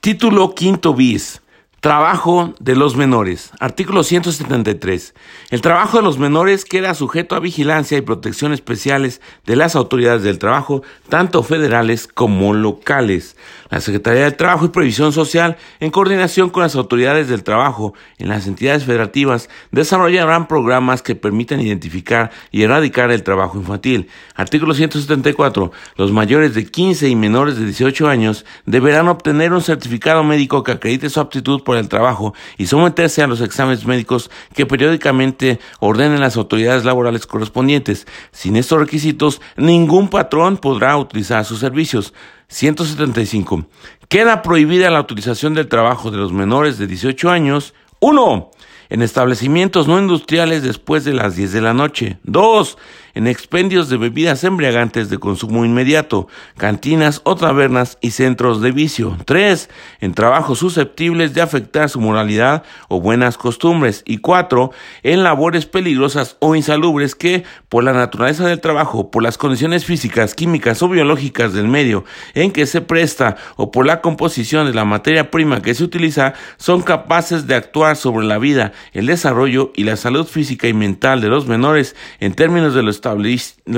Título quinto bis. Trabajo de los menores. Artículo 173. El trabajo de los menores queda sujeto a vigilancia y protección especiales de las autoridades del trabajo, tanto federales como locales. La Secretaría del Trabajo y Previsión Social, en coordinación con las autoridades del trabajo en las entidades federativas, desarrollarán programas que permitan identificar y erradicar el trabajo infantil. Artículo 174. Los mayores de 15 y menores de 18 años deberán obtener un certificado médico que acredite su aptitud por el trabajo y someterse a los exámenes médicos que periódicamente ordenen las autoridades laborales correspondientes. Sin estos requisitos, ningún patrón podrá utilizar sus servicios. 175. Queda prohibida la utilización del trabajo de los menores de 18 años. 1 en establecimientos no industriales después de las 10 de la noche. 2. En expendios de bebidas embriagantes de consumo inmediato, cantinas o tabernas y centros de vicio. 3. En trabajos susceptibles de afectar su moralidad o buenas costumbres. Y 4. En labores peligrosas o insalubres que, por la naturaleza del trabajo, por las condiciones físicas, químicas o biológicas del medio en que se presta o por la composición de la materia prima que se utiliza, son capaces de actuar sobre la vida el desarrollo y la salud física y mental de los menores en términos de lo,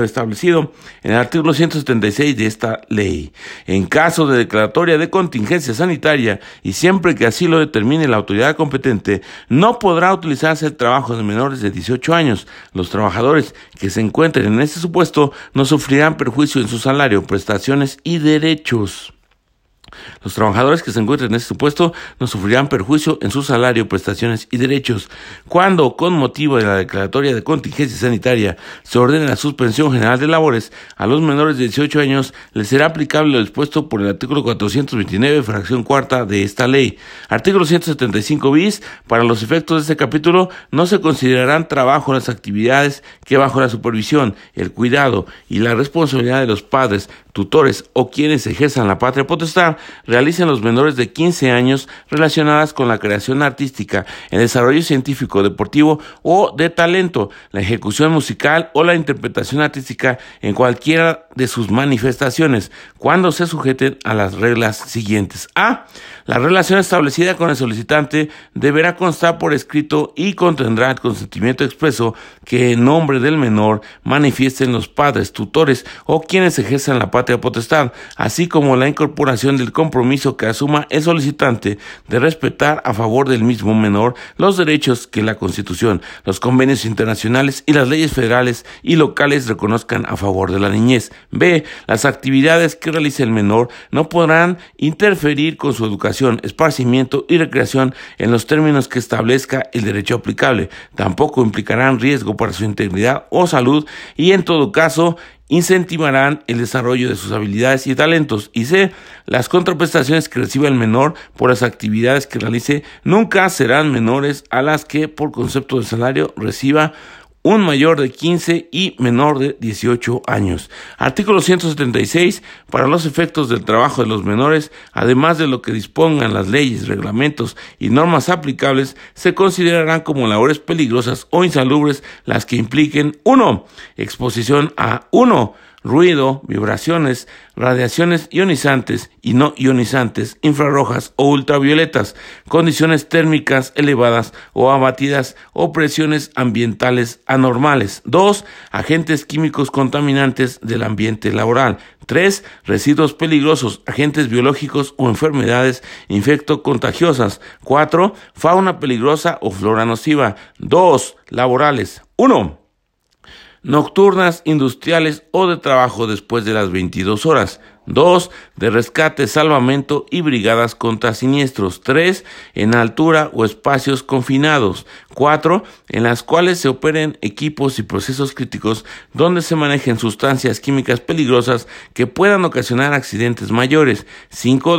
establecido en el artículo 176 de esta ley. En caso de declaratoria de contingencia sanitaria y siempre que así lo determine la autoridad competente, no podrá utilizarse el trabajo de menores de 18 años. Los trabajadores que se encuentren en este supuesto no sufrirán perjuicio en su salario, prestaciones y derechos. Los trabajadores que se encuentren en este supuesto no sufrirán perjuicio en su salario, prestaciones y derechos. Cuando, con motivo de la declaratoria de contingencia sanitaria, se ordene la suspensión general de labores a los menores de 18 años, les será aplicable lo dispuesto por el artículo 429, fracción cuarta de esta ley. Artículo 175 bis. Para los efectos de este capítulo, no se considerarán trabajo las actividades que bajo la supervisión, el cuidado y la responsabilidad de los padres, tutores o quienes ejerzan la patria potestad realicen los menores de 15 años relacionadas con la creación artística, el desarrollo científico, deportivo o de talento, la ejecución musical o la interpretación artística en cualquiera de sus manifestaciones, cuando se sujeten a las reglas siguientes. A. La relación establecida con el solicitante deberá constar por escrito y contendrá el consentimiento expreso que en nombre del menor manifiesten los padres, tutores o quienes ejerzan la patria potestad, así como la incorporación del compromiso que asuma el solicitante de respetar a favor del mismo menor los derechos que la Constitución, los convenios internacionales y las leyes federales y locales reconozcan a favor de la niñez. B. Las actividades que realice el menor no podrán interferir con su educación, esparcimiento y recreación en los términos que establezca el derecho aplicable. Tampoco implicarán riesgo para su integridad o salud y en todo caso incentivarán el desarrollo de sus habilidades y talentos. Y C. Las contraprestaciones que reciba el menor por las actividades que realice nunca serán menores a las que por concepto de salario reciba un mayor de 15 y menor de 18 años. Artículo 176. Para los efectos del trabajo de los menores, además de lo que dispongan las leyes, reglamentos y normas aplicables, se considerarán como labores peligrosas o insalubres las que impliquen 1. Exposición a 1 ruido, vibraciones, radiaciones ionizantes y no ionizantes, infrarrojas o ultravioletas, condiciones térmicas elevadas o abatidas o presiones ambientales anormales. 2. Agentes químicos contaminantes del ambiente laboral. 3. Residuos peligrosos, agentes biológicos o enfermedades infectocontagiosas. 4. Fauna peligrosa o flora nociva. 2. Laborales. 1 nocturnas, industriales o de trabajo después de las 22 horas. 2. De rescate, salvamento y brigadas contra siniestros. 3. En altura o espacios confinados. 4. En las cuales se operen equipos y procesos críticos donde se manejen sustancias químicas peligrosas que puedan ocasionar accidentes mayores. 5.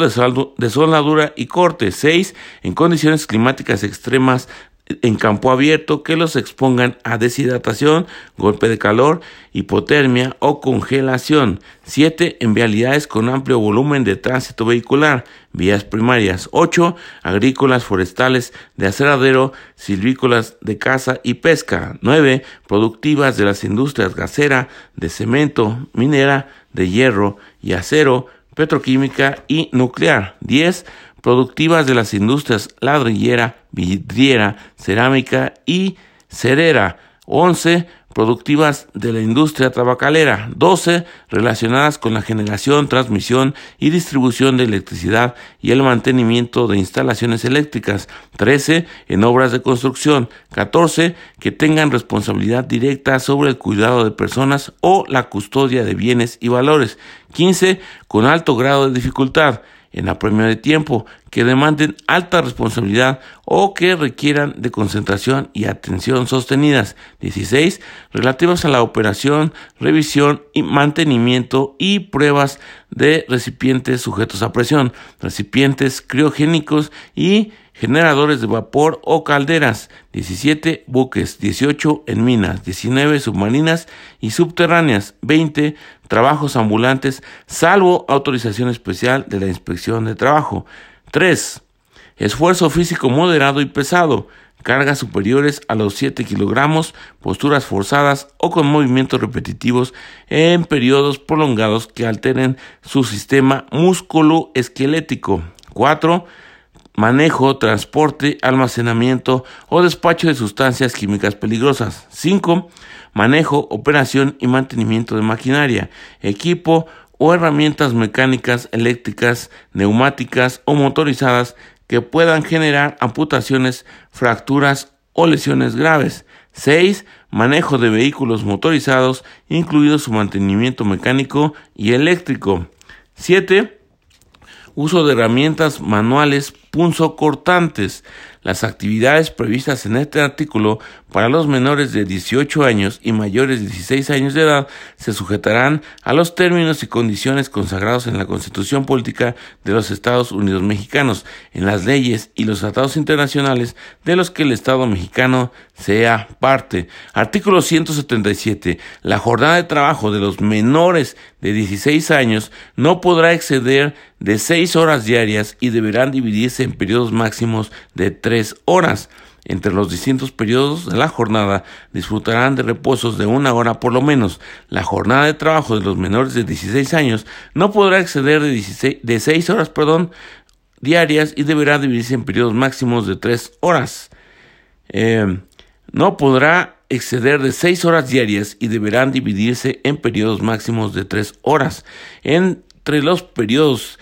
De soldadura y corte. 6. En condiciones climáticas extremas en campo abierto que los expongan a deshidratación, golpe de calor, hipotermia o congelación. 7. En vialidades con amplio volumen de tránsito vehicular, vías primarias. 8. Agrícolas, forestales, de aseradero, silvícolas, de caza y pesca. 9. Productivas de las industrias gasera, de cemento, minera, de hierro y acero, petroquímica y nuclear. 10 productivas de las industrias ladrillera, vidriera, cerámica y cerera. 11 productivas de la industria tabacalera, 12 relacionadas con la generación, transmisión y distribución de electricidad y el mantenimiento de instalaciones eléctricas, 13 en obras de construcción, 14 que tengan responsabilidad directa sobre el cuidado de personas o la custodia de bienes y valores, 15 con alto grado de dificultad, en apremio de tiempo, que demanden alta responsabilidad o que requieran de concentración y atención sostenidas. 16. Relativas a la operación, revisión y mantenimiento y pruebas de recipientes sujetos a presión, recipientes criogénicos y generadores de vapor o calderas, 17 buques, 18 en minas, 19 submarinas y subterráneas, 20 trabajos ambulantes, salvo autorización especial de la inspección de trabajo. 3. Esfuerzo físico moderado y pesado, cargas superiores a los 7 kilogramos, posturas forzadas o con movimientos repetitivos en periodos prolongados que alteren su sistema músculo esquelético. 4 manejo, transporte, almacenamiento o despacho de sustancias químicas peligrosas. 5. Manejo, operación y mantenimiento de maquinaria, equipo o herramientas mecánicas, eléctricas, neumáticas o motorizadas que puedan generar amputaciones, fracturas o lesiones graves. 6. Manejo de vehículos motorizados, incluido su mantenimiento mecánico y eléctrico. 7 uso de herramientas manuales punzocortantes. Las actividades previstas en este artículo para los menores de 18 años y mayores de 16 años de edad se sujetarán a los términos y condiciones consagrados en la Constitución Política de los Estados Unidos Mexicanos, en las leyes y los tratados internacionales de los que el Estado mexicano sea parte. Artículo 177. La jornada de trabajo de los menores de 16 años no podrá exceder de 6 horas diarias y deberán dividirse en periodos máximos de 3 horas. Entre los distintos periodos de la jornada disfrutarán de reposos de una hora por lo menos. La jornada de trabajo de los menores de 16 años no podrá exceder de, 16, de 6 horas perdón, diarias y deberá dividirse en periodos máximos de 3 horas. Eh, no podrá exceder de 6 horas diarias y deberán dividirse en periodos máximos de 3 horas. Entre los periodos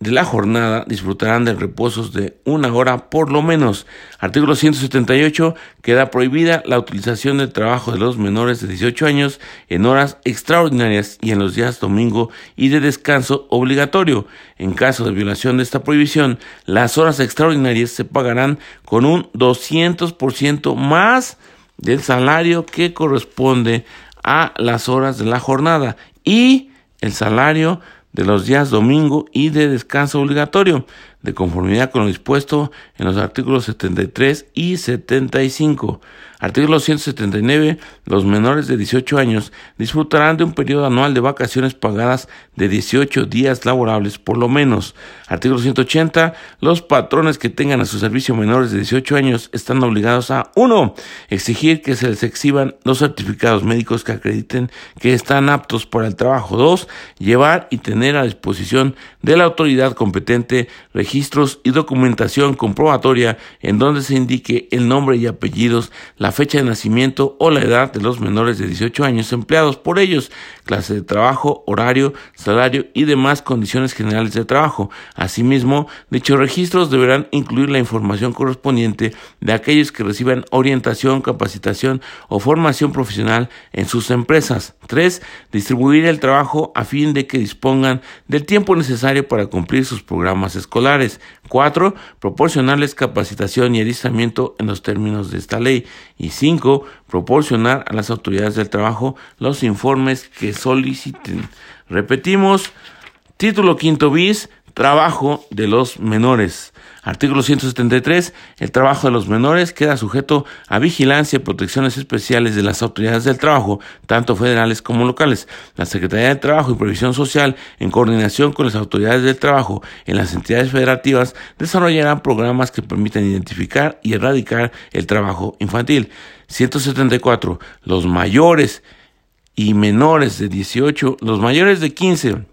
de la jornada disfrutarán de reposos de una hora por lo menos. Artículo 178. Queda prohibida la utilización del trabajo de los menores de 18 años en horas extraordinarias y en los días domingo y de descanso obligatorio. En caso de violación de esta prohibición, las horas extraordinarias se pagarán con un 200% más del salario que corresponde a las horas de la jornada y el salario de los días domingo y de descanso obligatorio, de conformidad con lo dispuesto en los artículos 73 y 75. Artículo 179. Los menores de 18 años disfrutarán de un periodo anual de vacaciones pagadas de 18 días laborables por lo menos. Artículo 180. Los patrones que tengan a su servicio menores de 18 años están obligados a 1. Exigir que se les exhiban los certificados médicos que acrediten que están aptos para el trabajo. 2. Llevar y tener a disposición de la autoridad competente registros y documentación comprobatoria en donde se indique el nombre y apellidos, la fecha de nacimiento o la edad de los menores de 18 años empleados. Por ellos, clase de trabajo, horario, salario y demás condiciones generales de trabajo. Asimismo, dichos registros deberán incluir la información correspondiente de aquellos que reciban orientación, capacitación o formación profesional en sus empresas. 3. Distribuir el trabajo a fin de que dispongan del tiempo necesario para cumplir sus programas escolares. 4. Proporcionarles capacitación y adiestramiento en los términos de esta ley. Y 5. Proporcionar a las autoridades del trabajo los informes que soliciten. Repetimos. Título quinto bis. Trabajo de los menores. Artículo 173. El trabajo de los menores queda sujeto a vigilancia y protecciones especiales de las autoridades del trabajo, tanto federales como locales. La Secretaría de Trabajo y Previsión Social, en coordinación con las autoridades del trabajo en las entidades federativas, desarrollarán programas que permitan identificar y erradicar el trabajo infantil. 174. Los mayores y menores de 18, los mayores de 15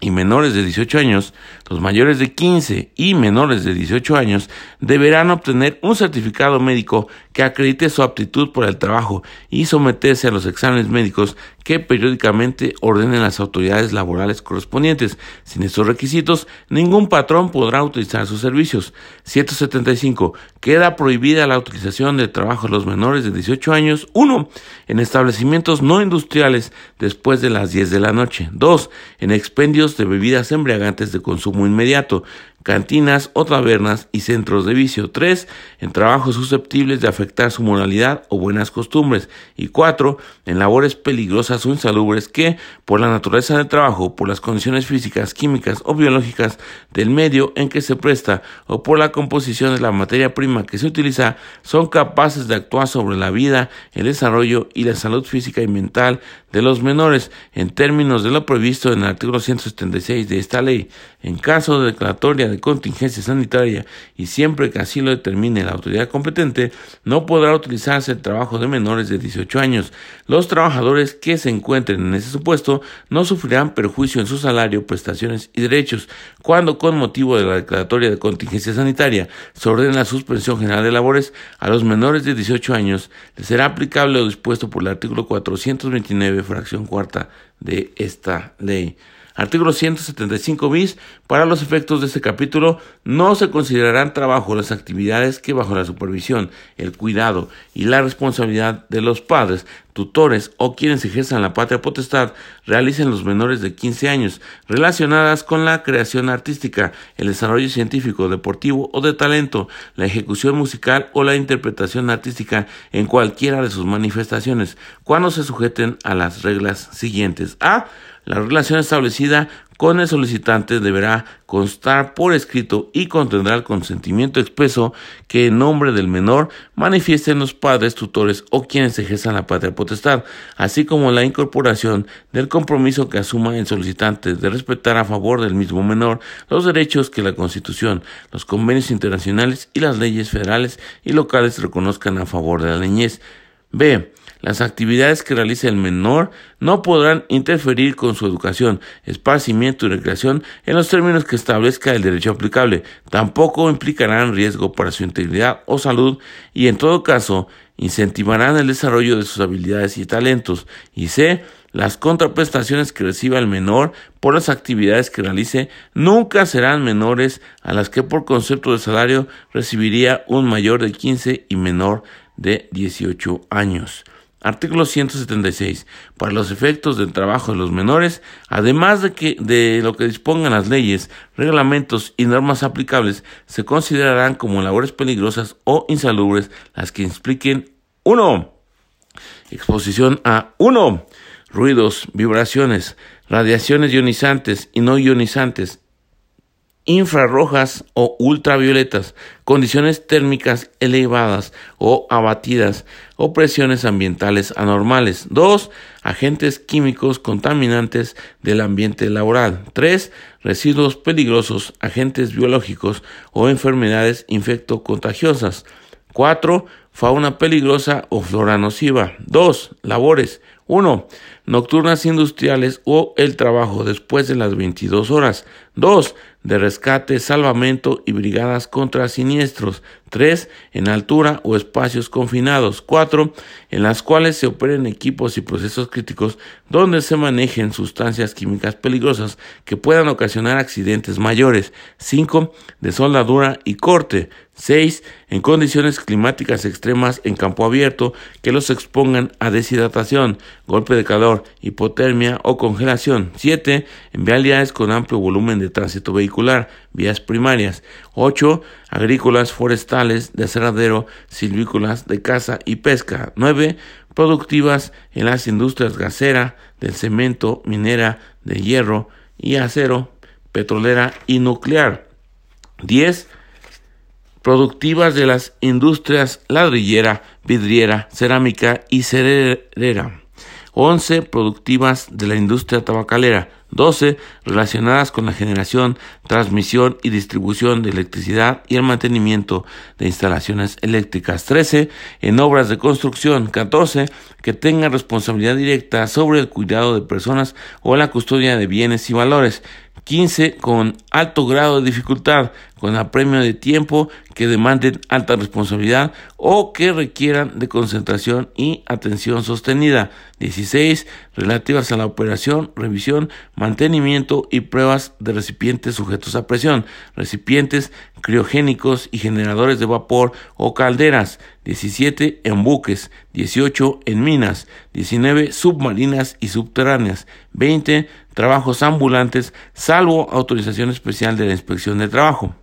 y menores de 18 años, los mayores de 15 y menores de 18 años deberán obtener un certificado médico que acredite su aptitud por el trabajo y someterse a los exámenes médicos que periódicamente ordenen las autoridades laborales correspondientes. Sin estos requisitos, ningún patrón podrá utilizar sus servicios. 175. Queda prohibida la utilización del trabajo de los menores de 18 años. 1. En establecimientos no industriales después de las 10 de la noche. 2. En expendios de bebidas embriagantes de consumo inmediato cantinas o tabernas y centros de vicio. 3. En trabajos susceptibles de afectar su moralidad o buenas costumbres. Y 4. En labores peligrosas o insalubres que, por la naturaleza del trabajo, por las condiciones físicas, químicas o biológicas del medio en que se presta o por la composición de la materia prima que se utiliza, son capaces de actuar sobre la vida, el desarrollo y la salud física y mental de los menores en términos de lo previsto en el artículo 176 de esta ley. En caso de declaratoria de contingencia sanitaria y siempre que así lo determine la autoridad competente, no podrá utilizarse el trabajo de menores de 18 años. Los trabajadores que se encuentren en ese supuesto no sufrirán perjuicio en su salario, prestaciones y derechos. Cuando con motivo de la declaratoria de contingencia sanitaria se ordene la suspensión general de labores a los menores de 18 años, les será aplicable lo dispuesto por el artículo 429, fracción cuarta de esta ley. Artículo 175 bis. Para los efectos de este capítulo, no se considerarán trabajo las actividades que bajo la supervisión, el cuidado y la responsabilidad de los padres, tutores o quienes ejerzan la patria potestad realicen los menores de 15 años, relacionadas con la creación artística, el desarrollo científico, deportivo o de talento, la ejecución musical o la interpretación artística en cualquiera de sus manifestaciones, cuando se sujeten a las reglas siguientes. A la relación establecida con el solicitante deberá constar por escrito y contendrá el consentimiento expreso que en nombre del menor manifiesten los padres, tutores o quienes ejerzan la patria potestad, así como la incorporación del compromiso que asuma el solicitante de respetar a favor del mismo menor los derechos que la Constitución, los convenios internacionales y las leyes federales y locales reconozcan a favor de la niñez. B. Las actividades que realice el menor no podrán interferir con su educación, esparcimiento y recreación en los términos que establezca el derecho aplicable. Tampoco implicarán riesgo para su integridad o salud y en todo caso incentivarán el desarrollo de sus habilidades y talentos. Y C. Las contraprestaciones que reciba el menor por las actividades que realice nunca serán menores a las que por concepto de salario recibiría un mayor de 15 y menor de 18 años. Artículo 176. Para los efectos del trabajo de los menores, además de, que, de lo que dispongan las leyes, reglamentos y normas aplicables, se considerarán como labores peligrosas o insalubres las que impliquen 1. Exposición a 1. Ruidos, vibraciones, radiaciones ionizantes y no ionizantes, infrarrojas o ultravioletas, condiciones térmicas elevadas o abatidas o presiones ambientales anormales. 2. Agentes químicos contaminantes del ambiente laboral. 3. Residuos peligrosos, agentes biológicos o enfermedades infectocontagiosas. 4. Fauna peligrosa o flora nociva. 2. Labores. 1. Nocturnas industriales o el trabajo después de las 22 horas. 2 de rescate, salvamento y brigadas contra siniestros. 3. En altura o espacios confinados. 4. En las cuales se operen equipos y procesos críticos donde se manejen sustancias químicas peligrosas que puedan ocasionar accidentes mayores. 5. De soldadura y corte. 6. En condiciones climáticas extremas en campo abierto que los expongan a deshidratación, golpe de calor, hipotermia o congelación. 7. En vialidades con amplio volumen de tránsito vehicular, vías primarias. 8. Agrícolas, forestales, de aserradero, silvícolas, de caza y pesca. 9. Productivas en las industrias gasera, del cemento, minera, de hierro y acero, petrolera y nuclear. 10 productivas de las industrias ladrillera, vidriera, cerámica y cerera. 11 productivas de la industria tabacalera, 12 relacionadas con la generación, transmisión y distribución de electricidad y el mantenimiento de instalaciones eléctricas, 13 en obras de construcción, 14 que tengan responsabilidad directa sobre el cuidado de personas o la custodia de bienes y valores, 15 con alto grado de dificultad, con apremio de tiempo que demanden alta responsabilidad o que requieran de concentración y atención sostenida. 16 relativas a la operación, revisión, mantenimiento y pruebas de recipientes sujetos a presión, recipientes criogénicos y generadores de vapor o calderas. 17 en buques, 18 en minas, 19 submarinas y subterráneas, 20 trabajos ambulantes, salvo autorización especial de la inspección de trabajo.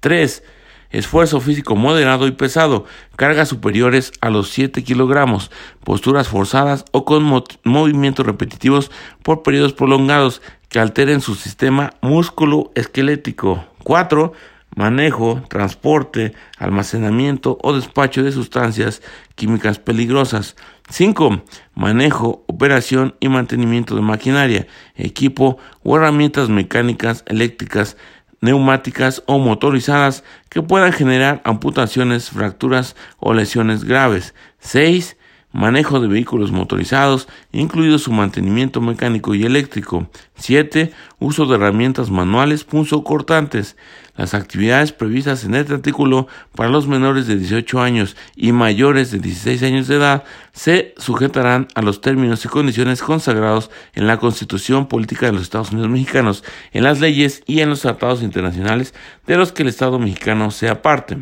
3. Esfuerzo físico moderado y pesado, cargas superiores a los 7 kilogramos, posturas forzadas o con movimientos repetitivos por periodos prolongados que alteren su sistema músculo esquelético. 4 manejo, transporte, almacenamiento o despacho de sustancias químicas peligrosas. 5. Manejo, operación y mantenimiento de maquinaria, equipo o herramientas mecánicas, eléctricas, neumáticas o motorizadas que puedan generar amputaciones, fracturas o lesiones graves. 6 manejo de vehículos motorizados, incluido su mantenimiento mecánico y eléctrico. 7. Uso de herramientas manuales cortantes. Las actividades previstas en este artículo para los menores de 18 años y mayores de 16 años de edad se sujetarán a los términos y condiciones consagrados en la Constitución Política de los Estados Unidos Mexicanos, en las leyes y en los tratados internacionales de los que el Estado mexicano sea parte.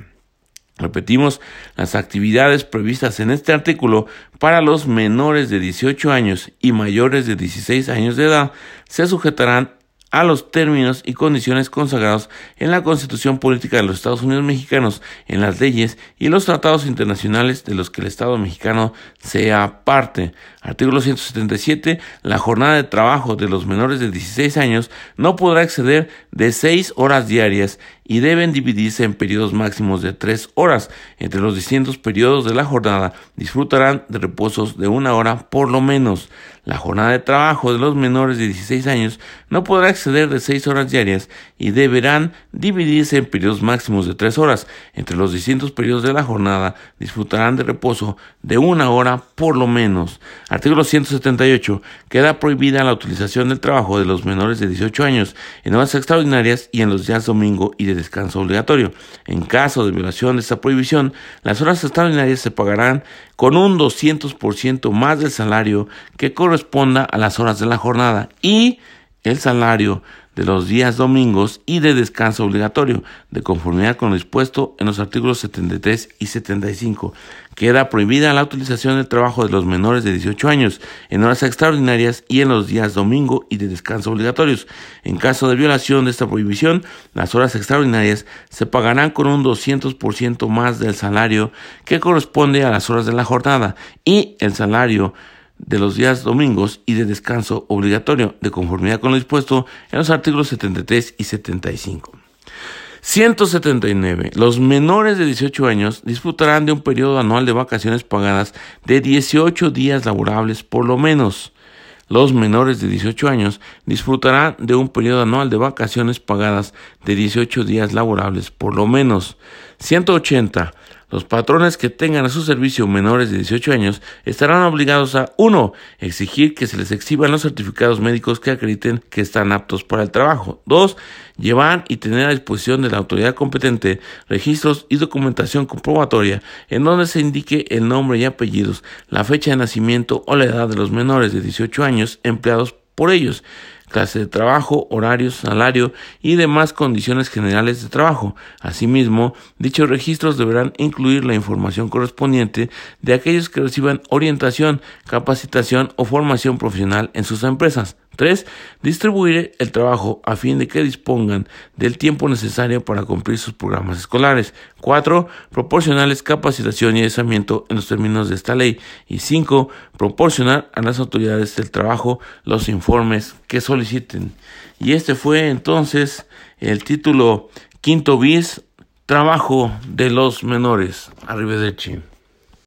Repetimos, las actividades previstas en este artículo para los menores de 18 años y mayores de 16 años de edad se sujetarán a los términos y condiciones consagrados en la Constitución Política de los Estados Unidos Mexicanos, en las leyes y los tratados internacionales de los que el Estado mexicano sea parte. Artículo 177. La jornada de trabajo de los menores de 16 años no podrá exceder de 6 horas diarias y deben dividirse en periodos máximos de 3 horas. Entre los distintos periodos de la jornada disfrutarán de reposos de una hora por lo menos. La jornada de trabajo de los menores de 16 años no podrá exceder de 6 horas diarias y deberán dividirse en periodos máximos de 3 horas. Entre los distintos periodos de la jornada disfrutarán de reposo de una hora por lo menos. Artículo 178. Queda prohibida la utilización del trabajo de los menores de 18 años en horas extraordinarias y en los días domingo y de descanso obligatorio. En caso de violación de esta prohibición, las horas extraordinarias se pagarán con un 200% más del salario que corresponda a las horas de la jornada y el salario de los días domingos y de descanso obligatorio, de conformidad con lo dispuesto en los artículos 73 y 75. Queda prohibida la utilización del trabajo de los menores de 18 años en horas extraordinarias y en los días domingo y de descanso obligatorios. En caso de violación de esta prohibición, las horas extraordinarias se pagarán con un 200% más del salario que corresponde a las horas de la jornada y el salario de los días domingos y de descanso obligatorio, de conformidad con lo dispuesto en los artículos 73 y 75. 179. Los menores de 18 años disfrutarán de un periodo anual de vacaciones pagadas de 18 días laborables por lo menos. Los menores de 18 años disfrutarán de un periodo anual de vacaciones pagadas de 18 días laborables por lo menos. 180. Los patrones que tengan a su servicio menores de 18 años estarán obligados a 1. Exigir que se les exhiban los certificados médicos que acrediten que están aptos para el trabajo. 2. Llevar y tener a disposición de la autoridad competente registros y documentación comprobatoria en donde se indique el nombre y apellidos, la fecha de nacimiento o la edad de los menores de 18 años empleados por ellos clase de trabajo, horario, salario y demás condiciones generales de trabajo. Asimismo, dichos registros deberán incluir la información correspondiente de aquellos que reciban orientación, capacitación o formación profesional en sus empresas. 3. Distribuir el trabajo a fin de que dispongan del tiempo necesario para cumplir sus programas escolares. 4. Proporcionarles capacitación y desamiento en los términos de esta ley. Y 5. Proporcionar a las autoridades del trabajo los informes que soliciten. Y este fue entonces el título quinto bis, trabajo de los menores. Arriba de Chin.